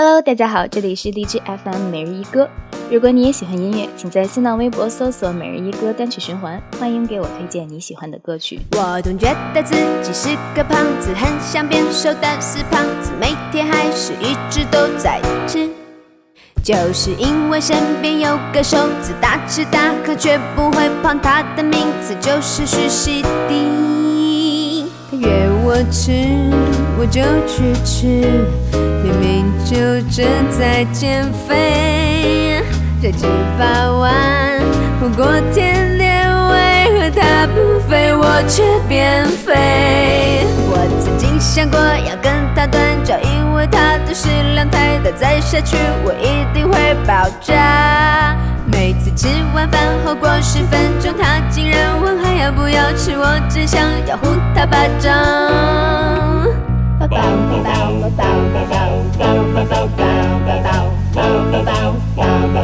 Hello，大家好，这里是荔枝 FM 每日一歌。如果你也喜欢音乐，请在新浪微博搜索“每日一歌”单曲循环，欢迎给我推荐你喜欢的歌曲。我总觉得自己是个胖子，很想变瘦，但是胖子每天还是一直都在吃。就是因为身边有个瘦子，大吃大喝却不会胖，他的名字就是徐熙娣。他约我吃，我就去吃，明明就正在减肥，这几百万火锅甜点，为何他不肥，我却变肥？我曾经想过要跟他断交，因为他的食量太大，再下去我一定会爆炸。每次吃完饭后过十分钟，他竟然问还要不要吃，我只想要呼他巴掌。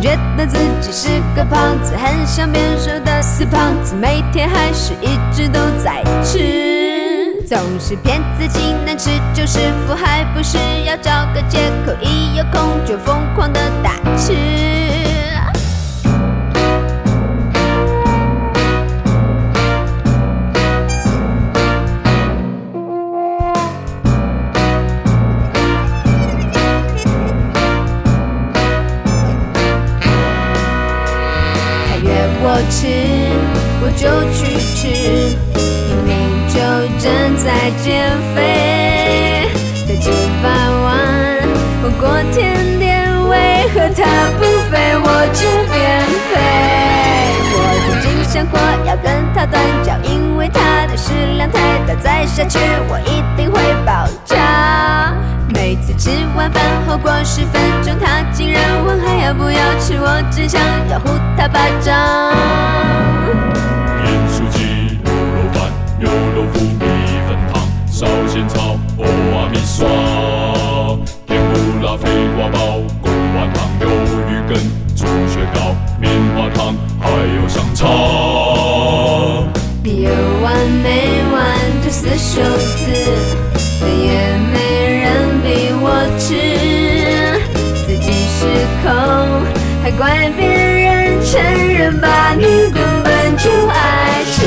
觉得自己是个胖子，很想变瘦的死胖子，每天还是一直都在吃，总是骗自己能吃就是福，还不是要找个借口，一有空就疯狂的大吃。吃，我就去吃，明明就正在减肥。再吃八碗火锅甜点，为何他不肥，我却变肥？我曾经想过要跟他断交，因为他的食量太大，再下去我一定会爆炸。每次吃完饭后过十分钟，他竟要不要吃，我只想要呼他巴掌。盐酥鸡、卤肉饭、油豆腐、米粉汤、烧仙草、欧阿米刷、甜不辣、肥瓜包、贡丸汤、鱿鱼羹、猪血糕、棉花糖，还有香肠。你有完没完这死瘦子，怪别人承认把，你根本就爱吃。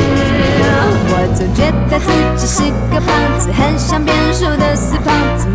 我总觉得自己是个胖子，很想变瘦的死胖子，